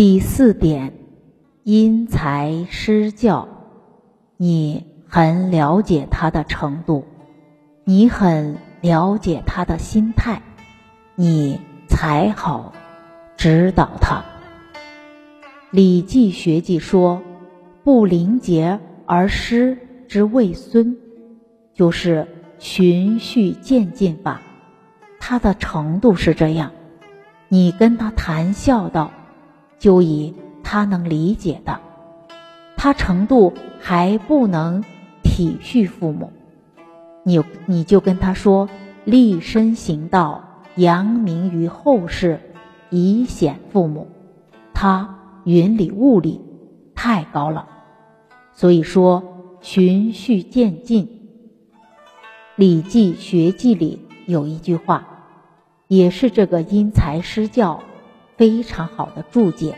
第四点，因材施教，你很了解他的程度，你很了解他的心态，你才好指导他。《礼记学记》说：“不临节而师之谓孙”，就是循序渐进法。他的程度是这样，你跟他谈孝道。就以他能理解的，他程度还不能体恤父母，你你就跟他说立身行道，扬名于后世，以显父母。他云里雾里，太高了。所以说循序渐进，《礼记学记》里有一句话，也是这个因材施教。非常好的注解，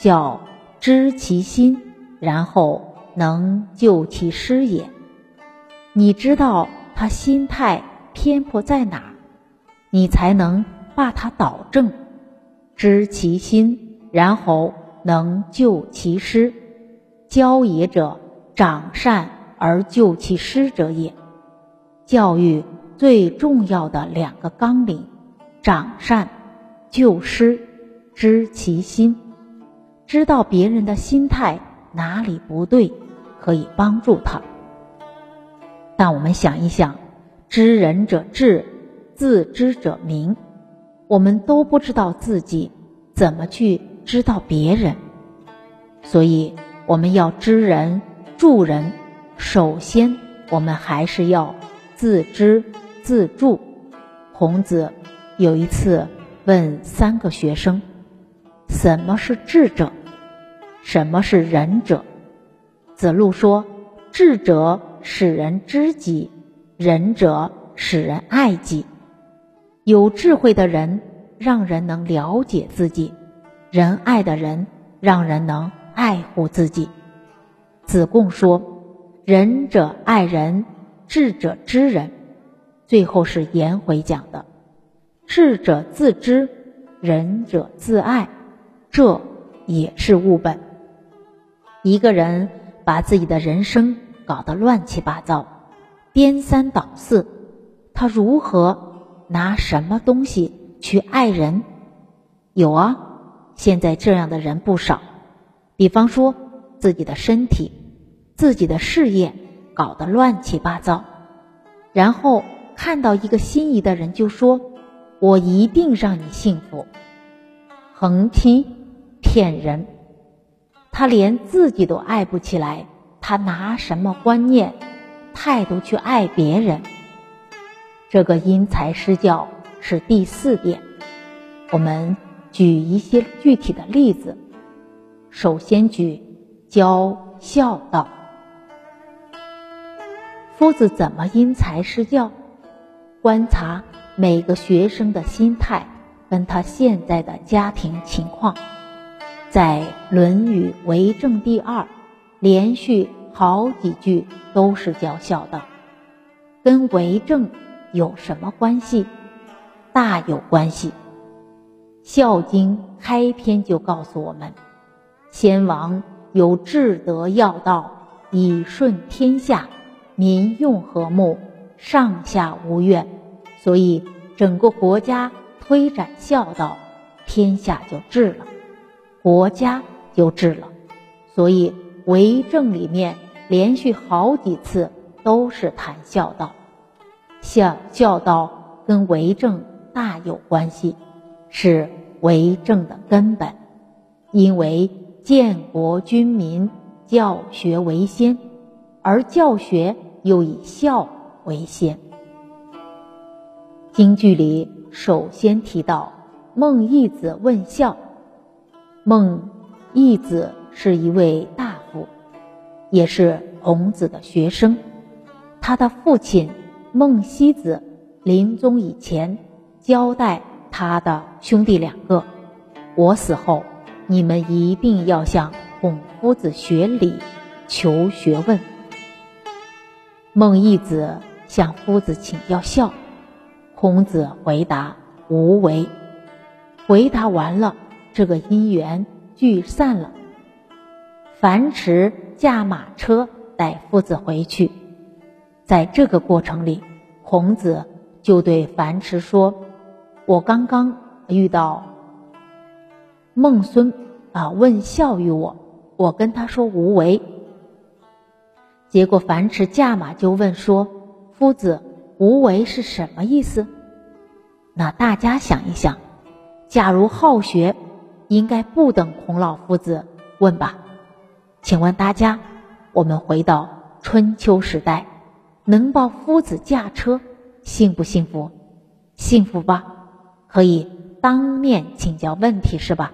叫知其心，然后能救其失也。你知道他心态偏颇在哪儿，你才能把他导正。知其心，然后能救其失。教也者，长善而救其失者也。教育最重要的两个纲领：长善、救失。知其心，知道别人的心态哪里不对，可以帮助他。但我们想一想，知人者智，自知者明。我们都不知道自己怎么去知道别人，所以我们要知人、助人，首先我们还是要自知自助。孔子有一次问三个学生。什么是智者？什么是仁者？子路说：“智者使人知己，仁者使人爱己。有智慧的人，让人能了解自己；仁爱的人，让人能爱护自己。”子贡说：“仁者爱人，智者知人。”最后是颜回讲的：“智者自知，仁者自爱。”这也是物本。一个人把自己的人生搞得乱七八糟、颠三倒四，他如何拿什么东西去爱人？有啊，现在这样的人不少。比方说，自己的身体、自己的事业搞得乱七八糟，然后看到一个心仪的人，就说：“我一定让你幸福。”横批。骗人，他连自己都爱不起来，他拿什么观念、态度去爱别人？这个因材施教是第四点。我们举一些具体的例子。首先举教孝道。夫子怎么因材施教？观察每个学生的心态，跟他现在的家庭情况。在《论语为政》第二，连续好几句都是教孝的，跟为政有什么关系？大有关系。《孝经》开篇就告诉我们：先王有至德要道，以顺天下，民用和睦，上下无怨，所以整个国家推展孝道，天下就治了。国家就治了，所以为政里面连续好几次都是谈孝道，孝孝道跟为政大有关系，是为政的根本。因为建国君民，教学为先，而教学又以孝为先。京剧里首先提到孟义子问孝。孟义子是一位大夫，也是孔子的学生。他的父亲孟西子临终以前交代他的兄弟两个：“我死后，你们一定要向孔夫子学礼，求学问。”孟义子向夫子请教孝，孔子回答：“无为。”回答完了。这个姻缘聚散了。樊迟驾马车带夫子回去，在这个过程里，孔子就对樊迟说：“我刚刚遇到孟孙啊，问孝于我，我跟他说无为。结果樊迟驾马就问说：‘夫子，无为是什么意思？’那大家想一想，假如好学，应该不等孔老夫子问吧。”请问大家，我们回到春秋时代，能抱夫子驾车，幸不幸福？幸福吧，可以当面请教问题是吧？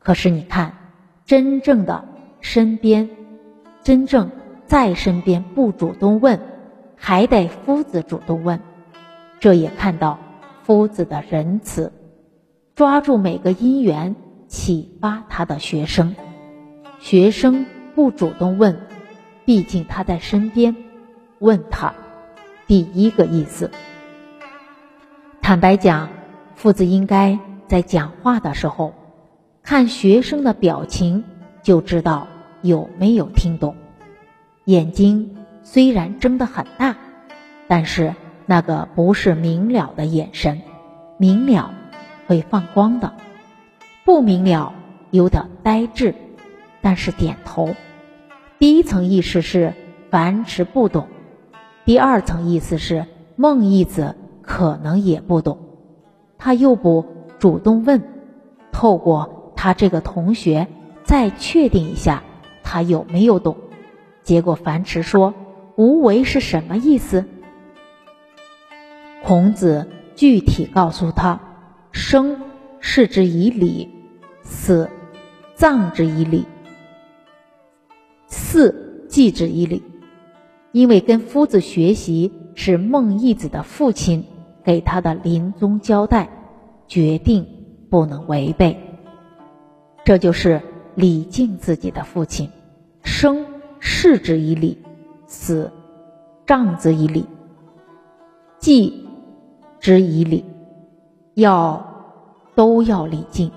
可是你看，真正的身边，真正在身边不主动问，还得夫子主动问，这也看到夫子的仁慈，抓住每个因缘，启发他的学生。学生不主动问，毕竟他在身边，问他，第一个意思。坦白讲，父子应该在讲话的时候，看学生的表情就知道有没有听懂。眼睛虽然睁得很大，但是那个不是明了的眼神，明了会放光的，不明了有点呆滞。但是点头，第一层意思是樊迟不懂，第二层意思是孟义子可能也不懂，他又不主动问，透过他这个同学再确定一下他有没有懂。结果樊迟说：“无为是什么意思？”孔子具体告诉他：“生视之以礼，死葬之以礼。”四祭之以礼，因为跟夫子学习是孟义子的父亲给他的临终交代，决定不能违背。这就是礼敬自己的父亲，生事之以礼，死葬之以礼，祭之以礼，要都要礼敬，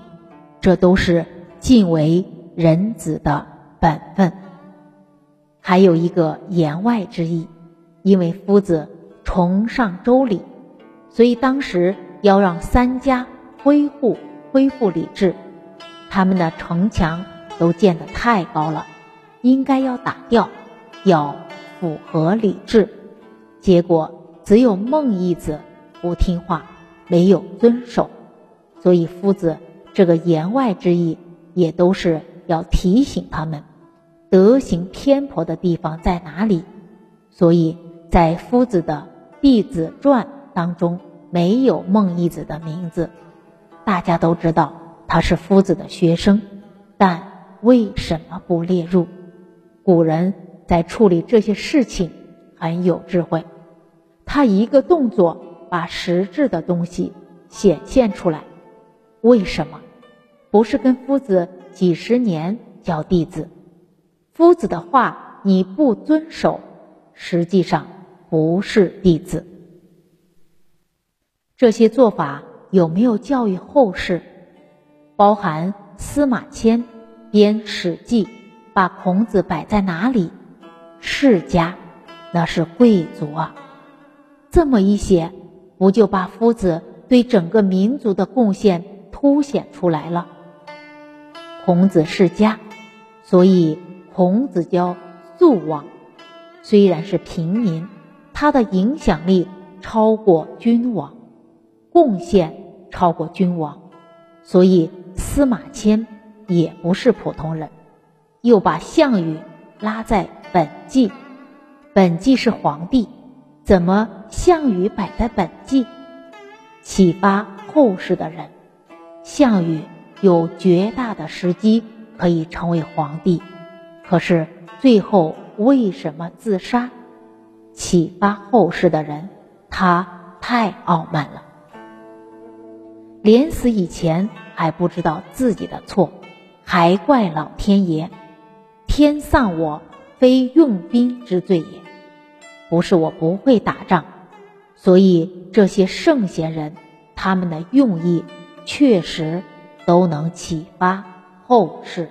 这都是尽为人子的本分。还有一个言外之意，因为夫子崇尚周礼，所以当时要让三家恢复恢复礼制。他们的城墙都建得太高了，应该要打掉，要符合礼制。结果只有孟义子不听话，没有遵守。所以夫子这个言外之意，也都是要提醒他们。德行偏颇的地方在哪里？所以在夫子的《弟子传》当中没有孟义子的名字。大家都知道他是夫子的学生，但为什么不列入？古人在处理这些事情很有智慧，他一个动作把实质的东西显现出来。为什么？不是跟夫子几十年教弟子？夫子的话你不遵守，实际上不是弟子。这些做法有没有教育后世？包含司马迁编《史记》，把孔子摆在哪里？世家，那是贵族啊。这么一写，不就把夫子对整个民族的贡献凸显出来了？孔子世家，所以。孔子教肃王，虽然是平民，他的影响力超过君王，贡献超过君王，所以司马迁也不是普通人。又把项羽拉在本纪，本纪是皇帝，怎么项羽摆在本纪？启发后世的人，项羽有绝大的时机可以成为皇帝。可是最后为什么自杀？启发后世的人，他太傲慢了。临死以前还不知道自己的错，还怪老天爷。天丧我，非用兵之罪也。不是我不会打仗，所以这些圣贤人，他们的用意确实都能启发后世。